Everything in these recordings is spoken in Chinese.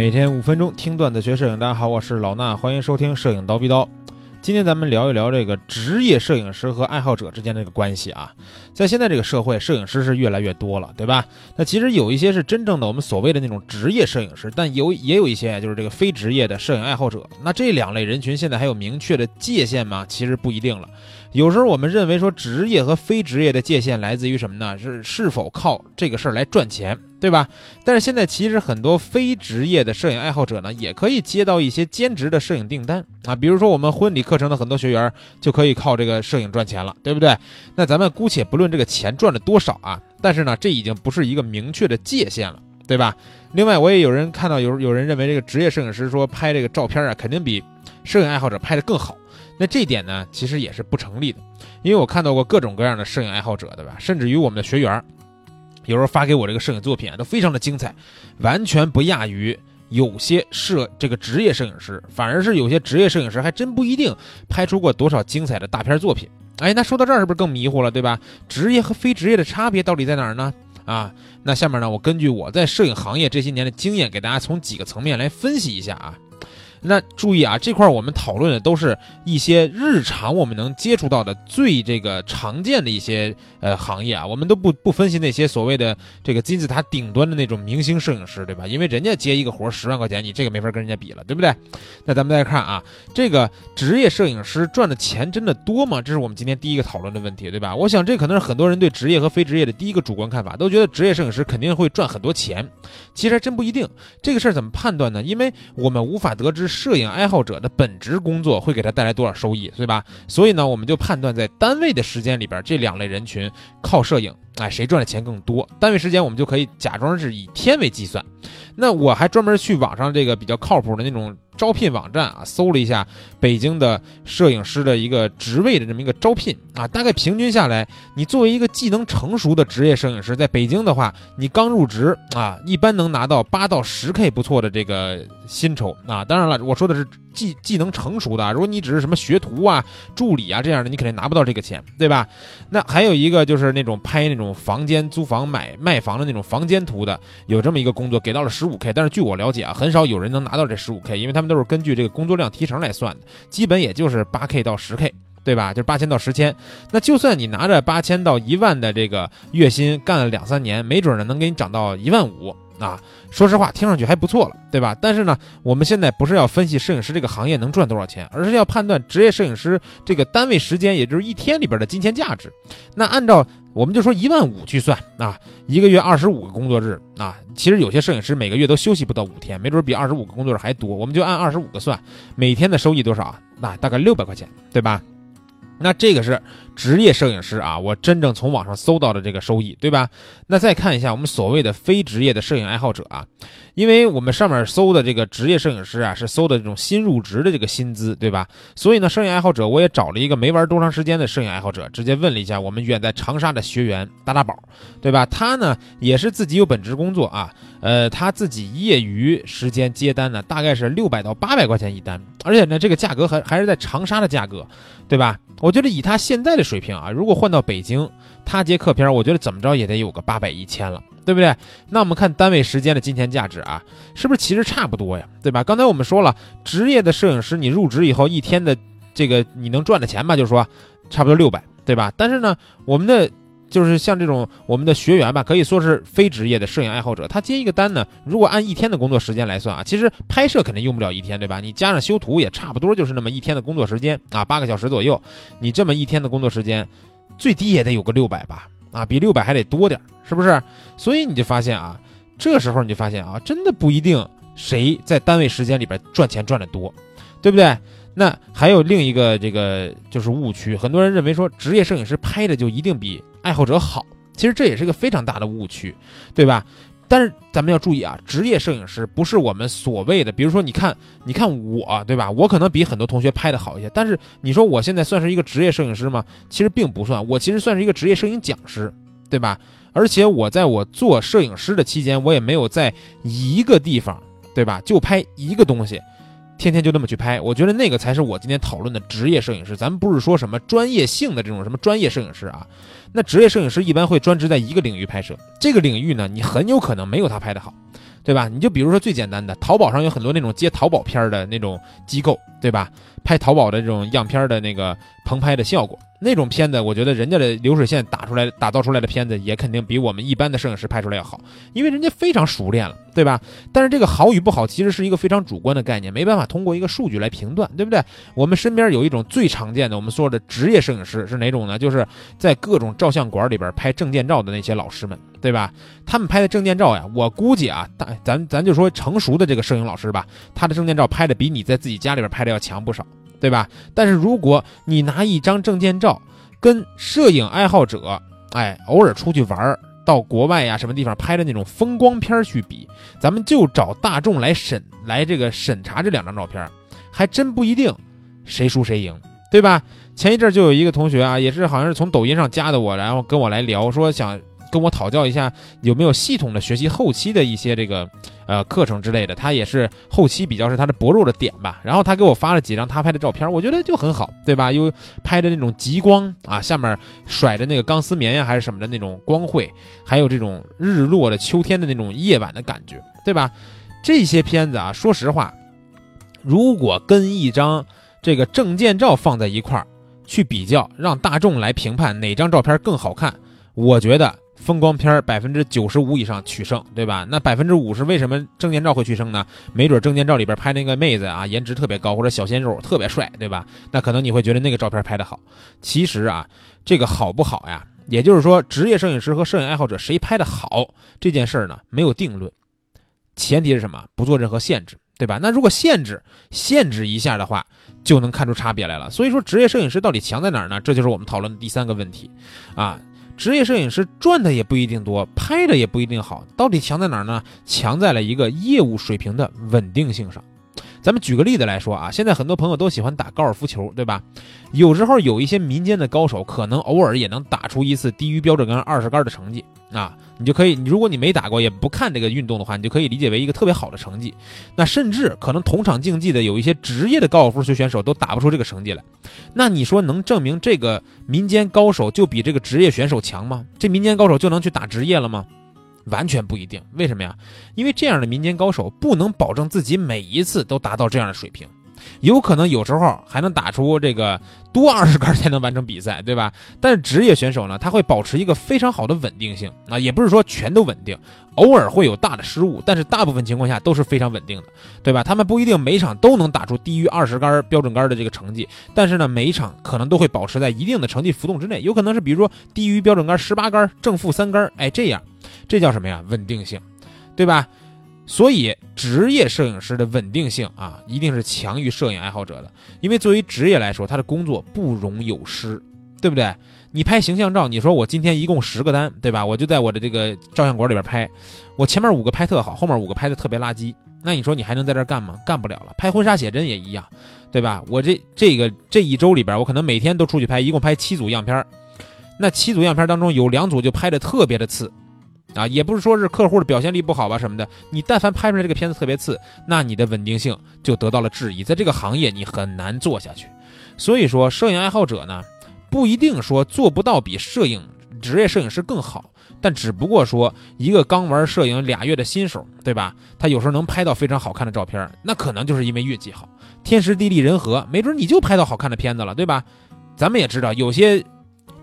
每天五分钟听段子学摄影，大家好，我是老衲，欢迎收听摄影刀逼刀。今天咱们聊一聊这个职业摄影师和爱好者之间的这个关系啊。在现在这个社会，摄影师是越来越多了，对吧？那其实有一些是真正的我们所谓的那种职业摄影师，但有也有一些就是这个非职业的摄影爱好者。那这两类人群现在还有明确的界限吗？其实不一定了。有时候我们认为说职业和非职业的界限来自于什么呢？是是否靠这个事儿来赚钱。对吧？但是现在其实很多非职业的摄影爱好者呢，也可以接到一些兼职的摄影订单啊。比如说我们婚礼课程的很多学员就可以靠这个摄影赚钱了，对不对？那咱们姑且不论这个钱赚了多少啊，但是呢，这已经不是一个明确的界限了，对吧？另外，我也有人看到有有人认为这个职业摄影师说拍这个照片啊，肯定比摄影爱好者拍的更好。那这点呢，其实也是不成立的，因为我看到过各种各样的摄影爱好者，对吧？甚至于我们的学员。有时候发给我这个摄影作品啊，都非常的精彩，完全不亚于有些摄这个职业摄影师，反而是有些职业摄影师还真不一定拍出过多少精彩的大片作品。哎，那说到这儿是不是更迷糊了，对吧？职业和非职业的差别到底在哪儿呢？啊，那下面呢，我根据我在摄影行业这些年的经验，给大家从几个层面来分析一下啊。那注意啊，这块我们讨论的都是一些日常我们能接触到的最这个常见的一些呃行业啊，我们都不不分析那些所谓的这个金字塔顶端的那种明星摄影师，对吧？因为人家接一个活十万块钱，你这个没法跟人家比了，对不对？那咱们再看啊，这个职业摄影师赚的钱真的多吗？这是我们今天第一个讨论的问题，对吧？我想这可能是很多人对职业和非职业的第一个主观看法，都觉得职业摄影师肯定会赚很多钱，其实还真不一定。这个事儿怎么判断呢？因为我们无法得知。摄影爱好者的本职工作会给他带来多少收益，对吧？所以呢，我们就判断在单位的时间里边，这两类人群靠摄影，哎，谁赚的钱更多？单位时间我们就可以假装是以天为计算。那我还专门去网上这个比较靠谱的那种。招聘网站啊，搜了一下北京的摄影师的一个职位的这么一个招聘啊，大概平均下来，你作为一个技能成熟的职业摄影师，在北京的话，你刚入职啊，一般能拿到八到十 K 不错的这个薪酬啊。当然了，我说的是。技技能成熟的，如果你只是什么学徒啊、助理啊这样的，你肯定拿不到这个钱，对吧？那还有一个就是那种拍那种房间租房买卖房的那种房间图的，有这么一个工作，给到了十五 K，但是据我了解啊，很少有人能拿到这十五 K，因为他们都是根据这个工作量提成来算的，基本也就是八 K 到十 K，对吧？就是八千到十千。那就算你拿着八千到一万的这个月薪，干了两三年，没准呢能给你涨到一万五。啊，说实话，听上去还不错了，对吧？但是呢，我们现在不是要分析摄影师这个行业能赚多少钱，而是要判断职业摄影师这个单位时间，也就是一天里边的金钱价值。那按照我们就说一万五去算啊，一个月二十五个工作日啊，其实有些摄影师每个月都休息不到五天，没准比二十五个工作日还多。我们就按二十五个算，每天的收益多少啊？那大概六百块钱，对吧？那这个是职业摄影师啊，我真正从网上搜到的这个收益，对吧？那再看一下我们所谓的非职业的摄影爱好者啊，因为我们上面搜的这个职业摄影师啊，是搜的这种新入职的这个薪资，对吧？所以呢，摄影爱好者我也找了一个没玩多长时间的摄影爱好者，直接问了一下我们远在长沙的学员大大宝，对吧？他呢也是自己有本职工作啊，呃，他自己业余时间接单呢，大概是六百到八百块钱一单，而且呢，这个价格还还是在长沙的价格，对吧？我觉得以他现在的水平啊，如果换到北京，他接客片，我觉得怎么着也得有个八百一千了，对不对？那我们看单位时间的金钱价值啊，是不是其实差不多呀？对吧？刚才我们说了，职业的摄影师，你入职以后一天的这个你能赚的钱吧，就是说差不多六百，对吧？但是呢，我们的。就是像这种我们的学员吧，可以说是非职业的摄影爱好者。他接一个单呢，如果按一天的工作时间来算啊，其实拍摄肯定用不了一天，对吧？你加上修图也差不多就是那么一天的工作时间啊，八个小时左右。你这么一天的工作时间，最低也得有个六百吧？啊，比六百还得多点，是不是？所以你就发现啊，这时候你就发现啊，真的不一定谁在单位时间里边赚钱赚的多，对不对？那还有另一个这个就是误区，很多人认为说职业摄影师拍的就一定比。爱好者好，其实这也是一个非常大的误区，对吧？但是咱们要注意啊，职业摄影师不是我们所谓的，比如说你看，你看我，对吧？我可能比很多同学拍的好一些，但是你说我现在算是一个职业摄影师吗？其实并不算，我其实算是一个职业摄影讲师，对吧？而且我在我做摄影师的期间，我也没有在一个地方，对吧？就拍一个东西。天天就那么去拍，我觉得那个才是我今天讨论的职业摄影师。咱们不是说什么专业性的这种什么专业摄影师啊，那职业摄影师一般会专职在一个领域拍摄，这个领域呢，你很有可能没有他拍的好。对吧？你就比如说最简单的，淘宝上有很多那种接淘宝片儿的那种机构，对吧？拍淘宝的这种样片的那个棚拍的效果，那种片子，我觉得人家的流水线打出来、打造出来的片子，也肯定比我们一般的摄影师拍出来要好，因为人家非常熟练了，对吧？但是这个好与不好，其实是一个非常主观的概念，没办法通过一个数据来评断，对不对？我们身边有一种最常见的，我们说的职业摄影师是哪种呢？就是在各种照相馆里边拍证件照的那些老师们。对吧？他们拍的证件照呀，我估计啊，大咱咱就说成熟的这个摄影老师吧，他的证件照拍的比你在自己家里边拍的要强不少，对吧？但是如果你拿一张证件照跟摄影爱好者，哎，偶尔出去玩儿到国外呀什么地方拍的那种风光片去比，咱们就找大众来审来这个审查这两张照片，还真不一定谁输谁赢，对吧？前一阵就有一个同学啊，也是好像是从抖音上加的我，然后跟我来聊说想。跟我讨教一下有没有系统的学习后期的一些这个呃课程之类的，他也是后期比较是他的薄弱的点吧。然后他给我发了几张他拍的照片，我觉得就很好，对吧？又拍的那种极光啊，下面甩着那个钢丝棉呀还是什么的那种光绘，还有这种日落的秋天的那种夜晚的感觉，对吧？这些片子啊，说实话，如果跟一张这个证件照放在一块儿去比较，让大众来评判哪张照片更好看，我觉得。风光片百分之九十五以上取胜，对吧？那百分之五是为什么证件照会取胜呢？没准证件照里边拍那个妹子啊，颜值特别高，或者小鲜肉特别帅，对吧？那可能你会觉得那个照片拍的好。其实啊，这个好不好呀？也就是说，职业摄影师和摄影爱好者谁拍的好这件事儿呢，没有定论。前提是什么？不做任何限制，对吧？那如果限制限制一下的话，就能看出差别来了。所以说，职业摄影师到底强在哪儿呢？这就是我们讨论的第三个问题，啊。职业摄影师赚的也不一定多，拍的也不一定好，到底强在哪儿呢？强在了一个业务水平的稳定性上。咱们举个例子来说啊，现在很多朋友都喜欢打高尔夫球，对吧？有时候有一些民间的高手，可能偶尔也能打出一次低于标准杆二十杆的成绩啊。你就可以，如果你没打过，也不看这个运动的话，你就可以理解为一个特别好的成绩。那甚至可能同场竞技的有一些职业的高尔夫球选手都打不出这个成绩来。那你说能证明这个民间高手就比这个职业选手强吗？这民间高手就能去打职业了吗？完全不一定，为什么呀？因为这样的民间高手不能保证自己每一次都达到这样的水平，有可能有时候还能打出这个多二十杆才能完成比赛，对吧？但是职业选手呢，他会保持一个非常好的稳定性啊，也不是说全都稳定，偶尔会有大的失误，但是大部分情况下都是非常稳定的，对吧？他们不一定每场都能打出低于二十杆标准杆的这个成绩，但是呢，每一场可能都会保持在一定的成绩浮动之内，有可能是比如说低于标准杆十八杆正负三杆，哎，这样。这叫什么呀？稳定性，对吧？所以职业摄影师的稳定性啊，一定是强于摄影爱好者的。因为作为职业来说，他的工作不容有失，对不对？你拍形象照，你说我今天一共十个单，对吧？我就在我的这个照相馆里边拍，我前面五个拍特好，后面五个拍的特别垃圾，那你说你还能在这干吗？干不了了。拍婚纱写真也一样，对吧？我这这个这一周里边，我可能每天都出去拍，一共拍七组样片那七组样片当中有两组就拍的特别的次。啊，也不是说是客户的表现力不好吧什么的，你但凡拍出来这个片子特别次，那你的稳定性就得到了质疑，在这个行业你很难做下去。所以说，摄影爱好者呢，不一定说做不到比摄影职业摄影师更好，但只不过说一个刚玩摄影俩月的新手，对吧？他有时候能拍到非常好看的照片，那可能就是因为运气好，天时地利人和，没准你就拍到好看的片子了，对吧？咱们也知道有些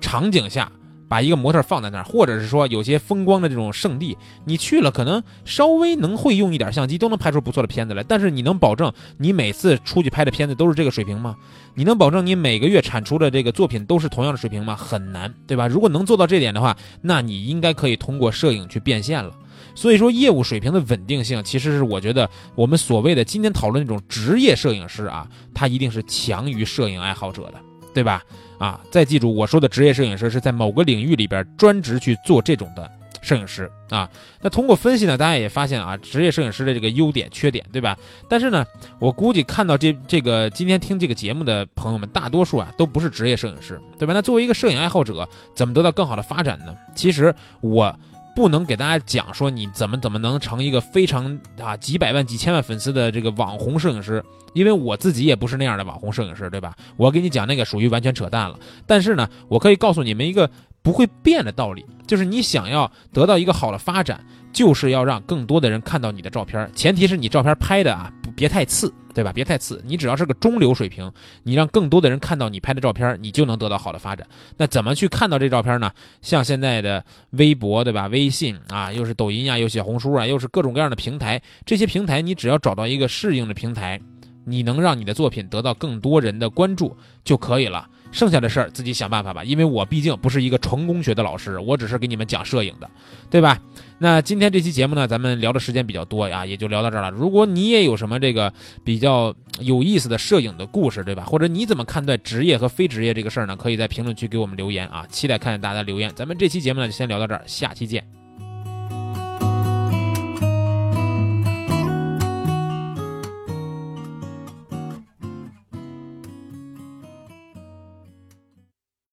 场景下。把一个模特放在那儿，或者是说有些风光的这种圣地，你去了可能稍微能会用一点相机，都能拍出不错的片子来。但是你能保证你每次出去拍的片子都是这个水平吗？你能保证你每个月产出的这个作品都是同样的水平吗？很难，对吧？如果能做到这点的话，那你应该可以通过摄影去变现了。所以说，业务水平的稳定性，其实是我觉得我们所谓的今天讨论那种职业摄影师啊，他一定是强于摄影爱好者的。对吧？啊，再记住我说的职业摄影师是在某个领域里边专职去做这种的摄影师啊。那通过分析呢，大家也发现啊，职业摄影师的这个优点、缺点，对吧？但是呢，我估计看到这这个今天听这个节目的朋友们，大多数啊都不是职业摄影师，对吧？那作为一个摄影爱好者，怎么得到更好的发展呢？其实我。不能给大家讲说你怎么怎么能成一个非常啊几百万几千万粉丝的这个网红摄影师，因为我自己也不是那样的网红摄影师，对吧？我给你讲那个属于完全扯淡了。但是呢，我可以告诉你们一个不会变的道理，就是你想要得到一个好的发展，就是要让更多的人看到你的照片，前提是你照片拍的啊，别太次，对吧？别太次，你只要是个中流水平，你让更多的人看到你拍的照片，你就能得到好的发展。那怎么去看到这照片呢？像现在的微博，对吧？微信啊，又是抖音啊，又小红书啊，又是各种各样的平台，这些平台你只要找到一个适应的平台，你能让你的作品得到更多人的关注就可以了。剩下的事儿自己想办法吧，因为我毕竟不是一个成功学的老师，我只是给你们讲摄影的，对吧？那今天这期节目呢，咱们聊的时间比较多呀，也就聊到这儿了。如果你也有什么这个比较有意思的摄影的故事，对吧？或者你怎么看待职业和非职业这个事儿呢？可以在评论区给我们留言啊，期待看见大家的留言。咱们这期节目呢就先聊到这儿，下期见。